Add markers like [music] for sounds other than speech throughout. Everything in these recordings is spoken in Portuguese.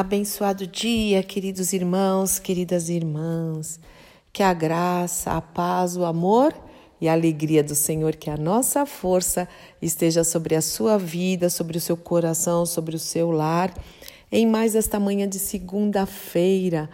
Abençoado dia, queridos irmãos, queridas irmãs. Que a graça, a paz, o amor e a alegria do Senhor, que a nossa força esteja sobre a sua vida, sobre o seu coração, sobre o seu lar, em mais esta manhã de segunda-feira,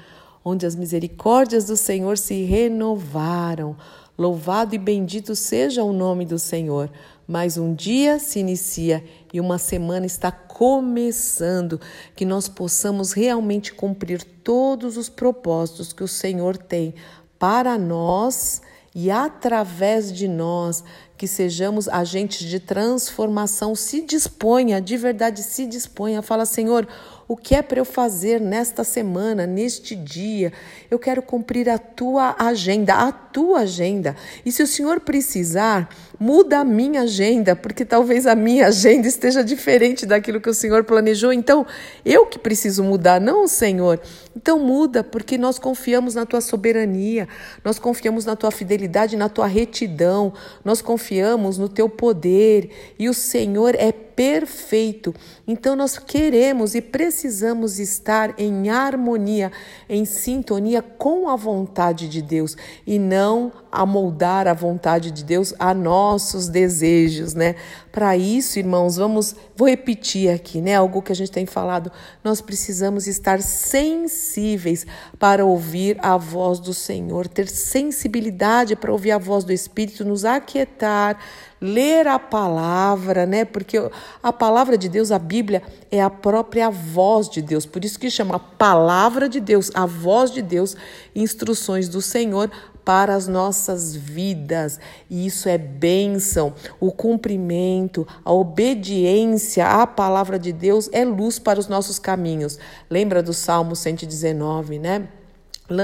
onde as misericórdias do Senhor se renovaram. Louvado e bendito seja o nome do Senhor. Mais um dia se inicia e uma semana está começando. Que nós possamos realmente cumprir todos os propósitos que o Senhor tem para nós e através de nós, que sejamos agentes de transformação. Se disponha, de verdade, se disponha. Fala, Senhor, o que é para eu fazer nesta semana, neste dia? Eu quero cumprir a tua agenda, a tua agenda. E se o Senhor precisar, muda a minha agenda, porque talvez a minha agenda esteja diferente daquilo que o Senhor planejou. Então, eu que preciso mudar, não o Senhor. Então, muda, porque nós confiamos na tua soberania, nós confiamos na tua fidelidade, na tua retidão, nós confiamos no teu poder e o Senhor é perfeito. Então nós queremos e precisamos estar em harmonia, em sintonia com a vontade de Deus e não amoldar a vontade de Deus a nossos desejos, né? Para isso, irmãos, vamos, vou repetir aqui, né? Algo que a gente tem falado, nós precisamos estar sensíveis para ouvir a voz do Senhor, ter sensibilidade para ouvir a voz do Espírito, nos aquietar, ler a palavra, né? Porque a palavra de Deus, a Bíblia, é a própria voz de Deus. Por isso que chama palavra de Deus, a voz de Deus, instruções do Senhor para as nossas vidas. E isso é bênção. O cumprimento, a obediência à palavra de Deus é luz para os nossos caminhos. Lembra do Salmo 119, né?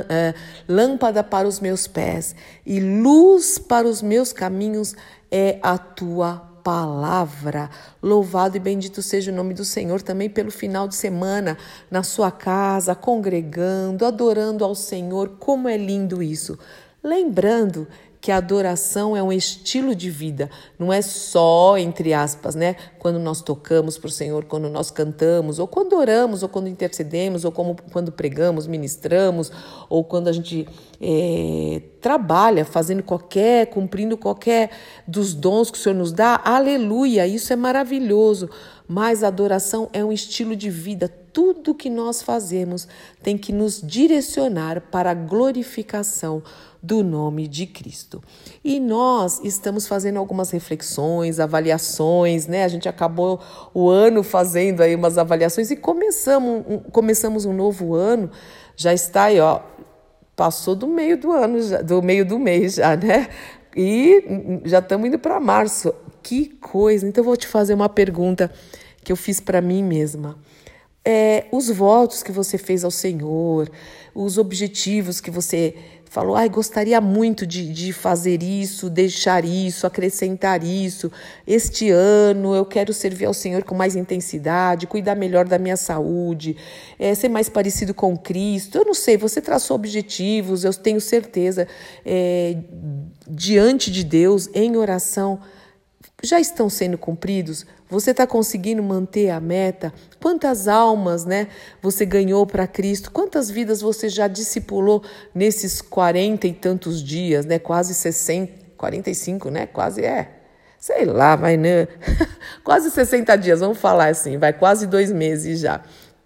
É, lâmpada para os meus pés e luz para os meus caminhos é a tua palavra. Louvado e bendito seja o nome do Senhor também pelo final de semana, na sua casa, congregando, adorando ao Senhor. Como é lindo isso! Lembrando que a adoração é um estilo de vida, não é só, entre aspas, né? Quando nós tocamos para o Senhor, quando nós cantamos, ou quando oramos, ou quando intercedemos, ou como, quando pregamos, ministramos, ou quando a gente é, trabalha fazendo qualquer, cumprindo qualquer dos dons que o Senhor nos dá, aleluia, isso é maravilhoso. Mas a adoração é um estilo de vida. Tudo que nós fazemos tem que nos direcionar para a glorificação do nome de Cristo. E nós estamos fazendo algumas reflexões, avaliações, né? A gente acabou o ano fazendo aí umas avaliações e começamos, um, começamos um novo ano, já está aí, ó, passou do meio do ano, já, do meio do mês já, né? E já estamos indo para março. Que coisa! Então eu vou te fazer uma pergunta que eu fiz para mim mesma. É, os votos que você fez ao Senhor, os objetivos que você falou, ai, gostaria muito de, de fazer isso, deixar isso, acrescentar isso. Este ano eu quero servir ao Senhor com mais intensidade, cuidar melhor da minha saúde, é, ser mais parecido com Cristo. Eu não sei, você traçou objetivos, eu tenho certeza, é, diante de Deus, em oração já estão sendo cumpridos? Você está conseguindo manter a meta? Quantas almas, né, você ganhou para Cristo? Quantas vidas você já discipulou nesses 40 e tantos dias, né? Quase 60, 45, né? Quase é. Sei lá, vai, né? [laughs] quase 60 dias, vamos falar assim, vai quase dois meses já.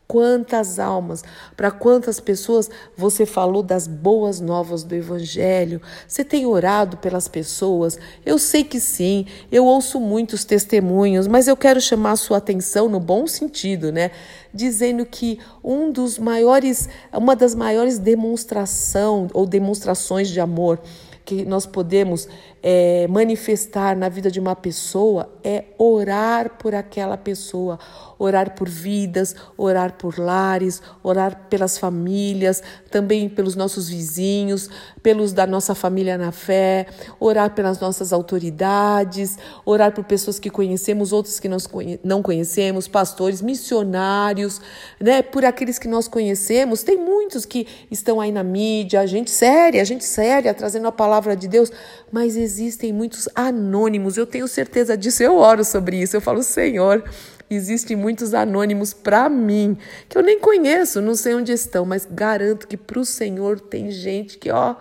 Quantas almas, para quantas pessoas você falou das boas novas do Evangelho? Você tem orado pelas pessoas? Eu sei que sim, eu ouço muitos testemunhos, mas eu quero chamar a sua atenção no bom sentido, né? Dizendo que um dos maiores, uma das maiores demonstração ou demonstrações de amor que nós podemos é, manifestar na vida de uma pessoa é orar por aquela pessoa, orar por vidas, orar por lares, orar pelas famílias, também pelos nossos vizinhos, pelos da nossa família na fé, orar pelas nossas autoridades, orar por pessoas que conhecemos, outras que nós não conhecemos, pastores, missionários, né? Por aqueles que nós conhecemos, tem muitos que estão aí na mídia, gente séria, gente séria, trazendo a palavra de Deus, mas existem muitos anônimos. Eu tenho certeza disso, eu oro sobre isso. Eu falo, Senhor, Existem muitos anônimos para mim, que eu nem conheço, não sei onde estão, mas garanto que para o Senhor tem gente que, ó,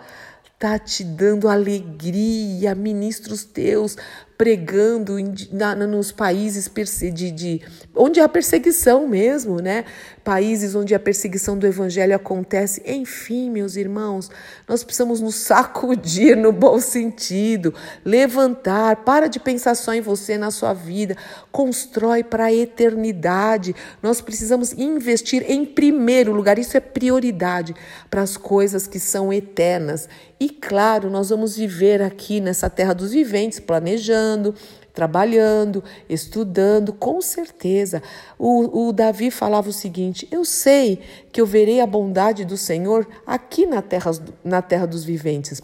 tá te dando alegria, ministros teus pregando em, na, nos países de, de, onde há perseguição mesmo, né? Países onde a perseguição do evangelho acontece. Enfim, meus irmãos, nós precisamos nos sacudir no bom sentido, levantar, para de pensar só em você, na sua vida, constrói para a eternidade. Nós precisamos investir em primeiro lugar, isso é prioridade para as coisas que são eternas. E claro, nós vamos viver aqui nessa terra dos viventes, planejando, trabalhando, estudando, com certeza. O, o Davi falava o seguinte: Eu sei que eu verei a bondade do Senhor aqui na terra, na terra dos viventes.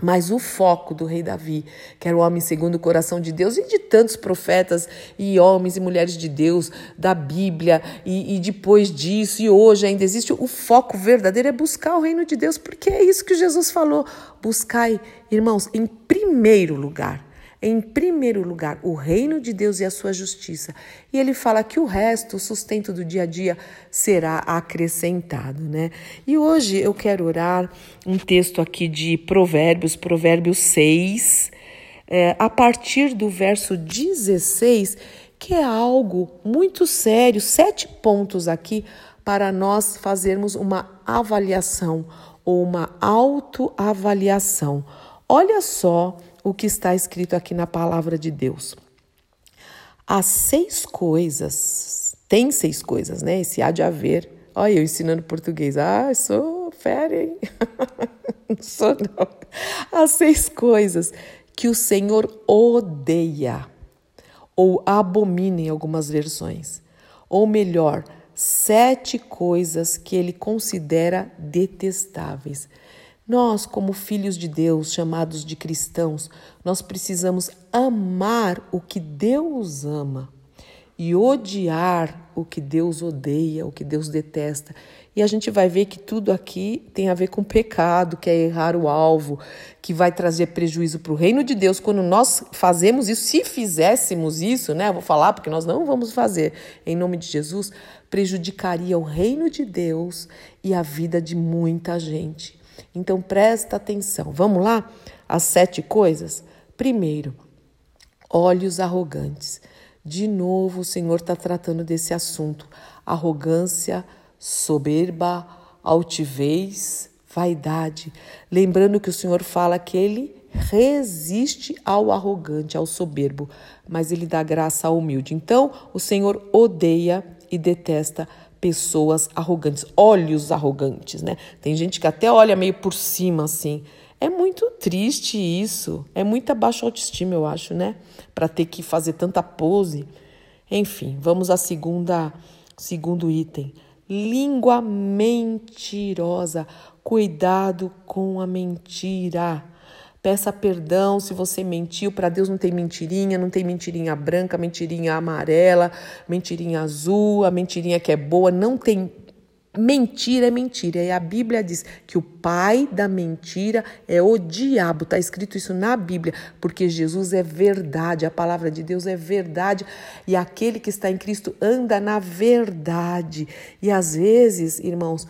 Mas o foco do rei Davi, que era o homem segundo o coração de Deus, e de tantos profetas e homens e mulheres de Deus, da Bíblia, e, e, depois disso, e hoje ainda existe, o foco verdadeiro é buscar o reino de Deus, porque é isso que Jesus falou. Buscai, irmãos, em primeiro lugar em primeiro lugar o reino de Deus e a sua justiça. E ele fala que o resto, o sustento do dia a dia, será acrescentado, né? E hoje eu quero orar um texto aqui de Provérbios, Provérbios 6, é, a partir do verso 16, que é algo muito sério, sete pontos aqui para nós fazermos uma avaliação ou uma autoavaliação. Olha só o que está escrito aqui na palavra de Deus. Há seis coisas, tem seis coisas, né? Esse há de haver. Olha, eu ensinando português. Ah, sou fera, hein? [laughs] não sou, não. Há seis coisas que o Senhor odeia ou abomina em algumas versões. Ou melhor, sete coisas que ele considera detestáveis. Nós, como filhos de Deus, chamados de cristãos, nós precisamos amar o que Deus ama e odiar o que Deus odeia, o que Deus detesta. E a gente vai ver que tudo aqui tem a ver com pecado, que é errar o alvo, que vai trazer prejuízo para o reino de Deus. Quando nós fazemos isso, se fizéssemos isso, né? vou falar porque nós não vamos fazer, em nome de Jesus, prejudicaria o reino de Deus e a vida de muita gente. Então presta atenção. Vamos lá? As sete coisas. Primeiro, olhos arrogantes. De novo, o Senhor está tratando desse assunto: arrogância, soberba, altivez, vaidade. Lembrando que o Senhor fala que ele resiste ao arrogante, ao soberbo, mas ele dá graça ao humilde. Então, o Senhor odeia e detesta pessoas arrogantes, olhos arrogantes, né? Tem gente que até olha meio por cima assim. É muito triste isso. É muita baixa autoestima, eu acho, né? Para ter que fazer tanta pose. Enfim, vamos à segunda, segundo item. Língua mentirosa. Cuidado com a mentira. Peça perdão se você mentiu. Para Deus não tem mentirinha, não tem mentirinha branca, mentirinha amarela, mentirinha azul, a mentirinha que é boa. Não tem. Mentira é mentira. E a Bíblia diz que o pai da mentira é o diabo. Está escrito isso na Bíblia, porque Jesus é verdade, a palavra de Deus é verdade. E aquele que está em Cristo anda na verdade. E às vezes, irmãos,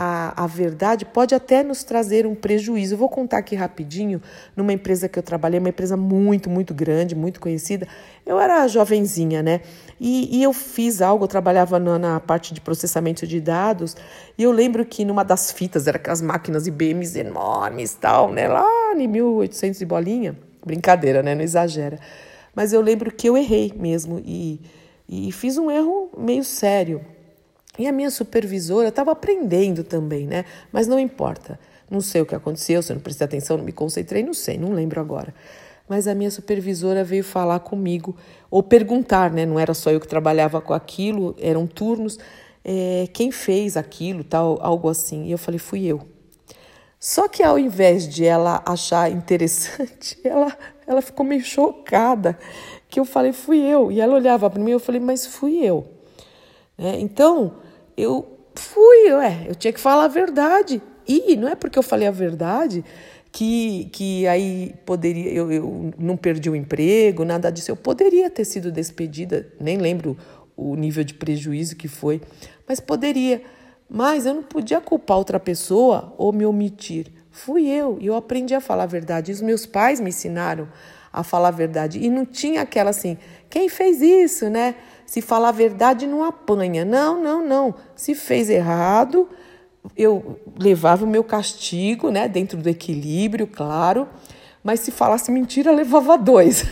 a, a verdade pode até nos trazer um prejuízo. Eu vou contar aqui rapidinho, numa empresa que eu trabalhei, uma empresa muito, muito grande, muito conhecida. Eu era jovenzinha, né? E, e eu fiz algo, eu trabalhava na, na, parte de processamento de dados, e eu lembro que numa das fitas, era aquelas máquinas IBMs enormes tal, né? Lá em 1800 e bolinha. Brincadeira, né? Não exagera. Mas eu lembro que eu errei mesmo e, e fiz um erro meio sério. E a minha supervisora estava aprendendo também, né? Mas não importa. Não sei o que aconteceu, se eu não prestei atenção, não me concentrei, não sei, não lembro agora. Mas a minha supervisora veio falar comigo, ou perguntar, né? Não era só eu que trabalhava com aquilo, eram turnos. É, quem fez aquilo, tal, algo assim. E eu falei, fui eu. Só que ao invés de ela achar [laughs] interessante, ela, ela ficou meio chocada. Que eu falei, fui eu. E ela olhava para mim e eu falei, mas fui eu. É, então, eu fui, ué, eu tinha que falar a verdade. E não é porque eu falei a verdade que, que aí poderia, eu, eu não perdi o emprego, nada disso. Eu poderia ter sido despedida, nem lembro o nível de prejuízo que foi, mas poderia. Mas eu não podia culpar outra pessoa ou me omitir. Fui eu e eu aprendi a falar a verdade. Os meus pais me ensinaram a falar a verdade. E não tinha aquela assim, quem fez isso, né? Se falar a verdade não apanha. Não, não, não. Se fez errado, eu levava o meu castigo, né? Dentro do equilíbrio, claro. Mas se falasse mentira, levava dois.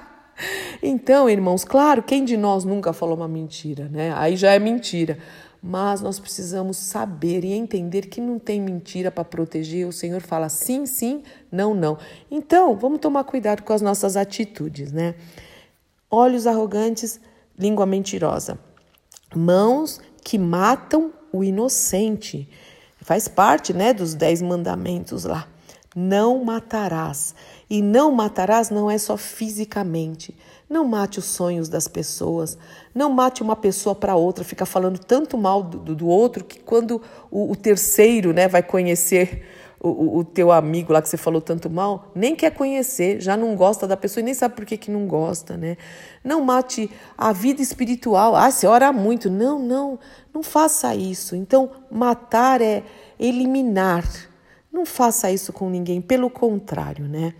[laughs] então, irmãos, claro, quem de nós nunca falou uma mentira, né? Aí já é mentira mas nós precisamos saber e entender que não tem mentira para proteger. O Senhor fala sim, sim, não, não. Então, vamos tomar cuidado com as nossas atitudes, né? Olhos arrogantes, língua mentirosa. Mãos que matam o inocente. Faz parte, né, dos dez mandamentos lá. Não matarás. E não matarás não é só fisicamente. Não mate os sonhos das pessoas. Não mate uma pessoa para outra, fica falando tanto mal do, do outro que quando o, o, terceiro né, vai conhecer o, o, teu amigo lá que você falou tanto mal, nem quer conhecer, já não gosta da pessoa e nem sabe por que, que não gosta, né? Não mate a vida espiritual. Ah, você ora muito. Não, não, não faça isso. Então, matar é eliminar. Não faça isso com ninguém, pelo contrário, né?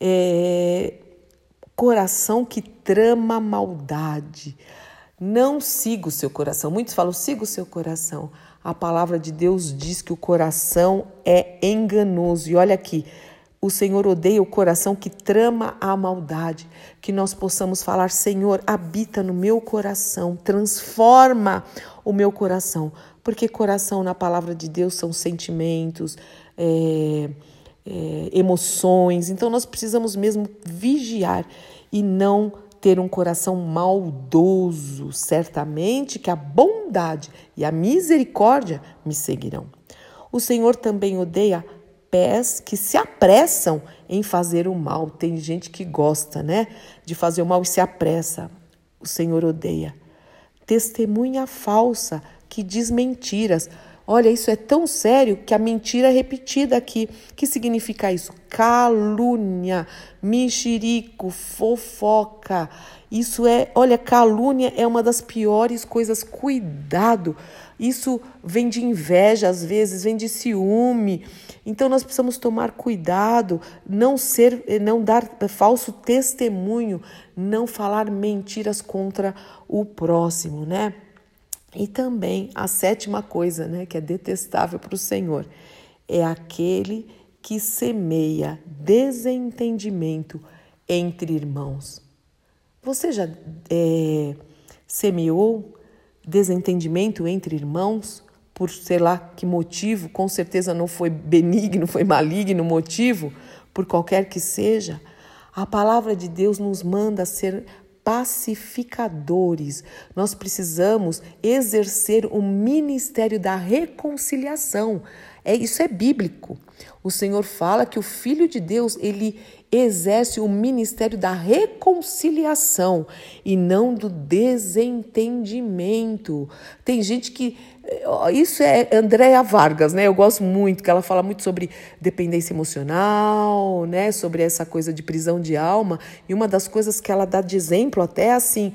É, coração que trama maldade. Não siga o seu coração. Muitos falam, siga o seu coração. A palavra de Deus diz que o coração é enganoso. E olha aqui, o Senhor odeia o coração que trama a maldade. Que nós possamos falar, Senhor, habita no meu coração, transforma o meu coração. Porque coração na palavra de Deus são sentimentos, é, é, emoções. Então nós precisamos mesmo vigiar e não ter um coração maldoso. Certamente que a bondade e a misericórdia me seguirão. O Senhor também odeia pés que se apressam em fazer o mal. Tem gente que gosta, né, de fazer o mal e se apressa. O Senhor odeia. Testemunha falsa que diz mentiras. Olha, isso é tão sério que a mentira é repetida aqui. que significa isso? Calúnia, mexerico, fofoca. Isso é, olha, calúnia é uma das piores coisas. Cuidado. Isso vem de inveja, às vezes, vem de ciúme. Então nós precisamos tomar cuidado, não ser, não dar falso testemunho, não falar mentiras contra o próximo, né? E também a sétima coisa, né, que é detestável para o Senhor, é aquele que semeia desentendimento entre irmãos. Você já é, semeou desentendimento entre irmãos por sei lá que motivo? Com certeza não foi benigno, foi maligno motivo, por qualquer que seja. A palavra de Deus nos manda ser pacificadores. Nós precisamos exercer o ministério da reconciliação. É isso é bíblico. O Senhor fala que o Filho de Deus, ele exerce o ministério da reconciliação e não do desentendimento. Tem gente que isso é Andréa Vargas, né? Eu gosto muito, que ela fala muito sobre dependência emocional, né? Sobre essa coisa de prisão de alma. E uma das coisas que ela dá de exemplo até assim,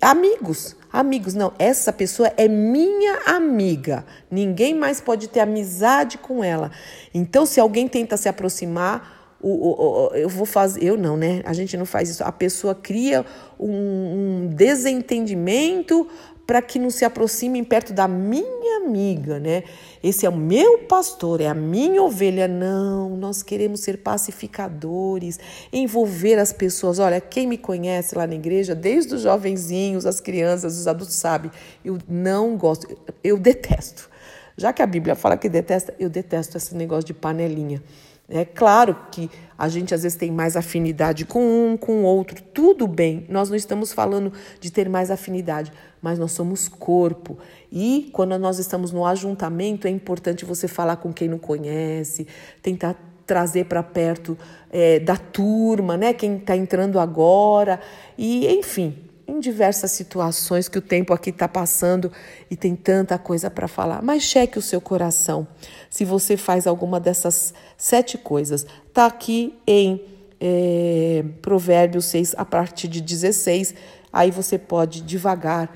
amigos, amigos, não, essa pessoa é minha amiga. Ninguém mais pode ter amizade com ela. Então, se alguém tenta se aproximar, o, o, o, eu vou fazer, eu não, né? A gente não faz isso. A pessoa cria um, um desentendimento para que não se aproximem perto da minha amiga, né? Esse é o meu pastor, é a minha ovelha. Não, nós queremos ser pacificadores, envolver as pessoas. Olha, quem me conhece lá na igreja, desde os jovenzinhos, as crianças, os adultos, sabe, eu não gosto, eu detesto. Já que a Bíblia fala que detesta, eu detesto esse negócio de panelinha. É claro que a gente às vezes tem mais afinidade com um, com o outro, tudo bem, nós não estamos falando de ter mais afinidade, mas nós somos corpo. E quando nós estamos no ajuntamento, é importante você falar com quem não conhece, tentar trazer para perto é, da turma, né? Quem está entrando agora, e enfim, em diversas situações que o tempo aqui está passando e tem tanta coisa para falar. Mas cheque o seu coração se você faz alguma dessas sete coisas. Está aqui em é, Provérbios 6, a partir de 16. aí você pode devagar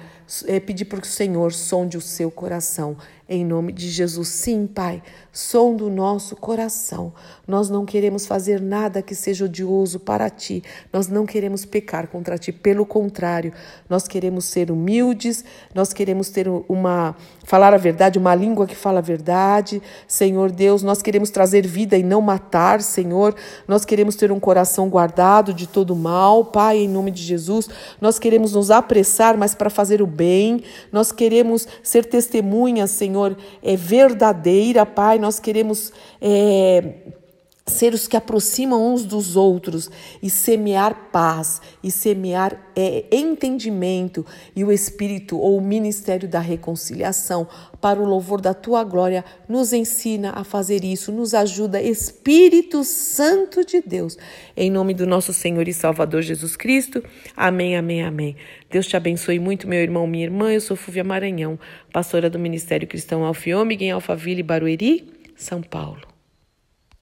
é, pedir para o Senhor sonde o seu coração. Em nome de Jesus, sim, Pai, sonda o nosso coração. Nós não queremos fazer nada que seja odioso para ti. Nós não queremos pecar contra ti. Pelo contrário, nós queremos ser humildes. Nós queremos ter uma falar a verdade, uma língua que fala a verdade. Senhor Deus, nós queremos trazer vida e não matar, Senhor. Nós queremos ter um coração guardado de todo mal, Pai, em nome de Jesus. Nós queremos nos apressar, mas para fazer o bem. Nós queremos ser testemunhas, Senhor, é verdadeira, Pai. Nós queremos é, ser os que aproximam uns dos outros e semear paz e semear é, entendimento e o Espírito ou o ministério da reconciliação para o louvor da tua glória nos ensina a fazer isso, nos ajuda, Espírito Santo de Deus, em nome do nosso Senhor e Salvador Jesus Cristo. Amém, amém, amém. Deus te abençoe muito, meu irmão, minha irmã. Eu sou Fúvia Maranhão, pastora do Ministério Cristão Alfiômega em Alphaville, Barueri, São Paulo.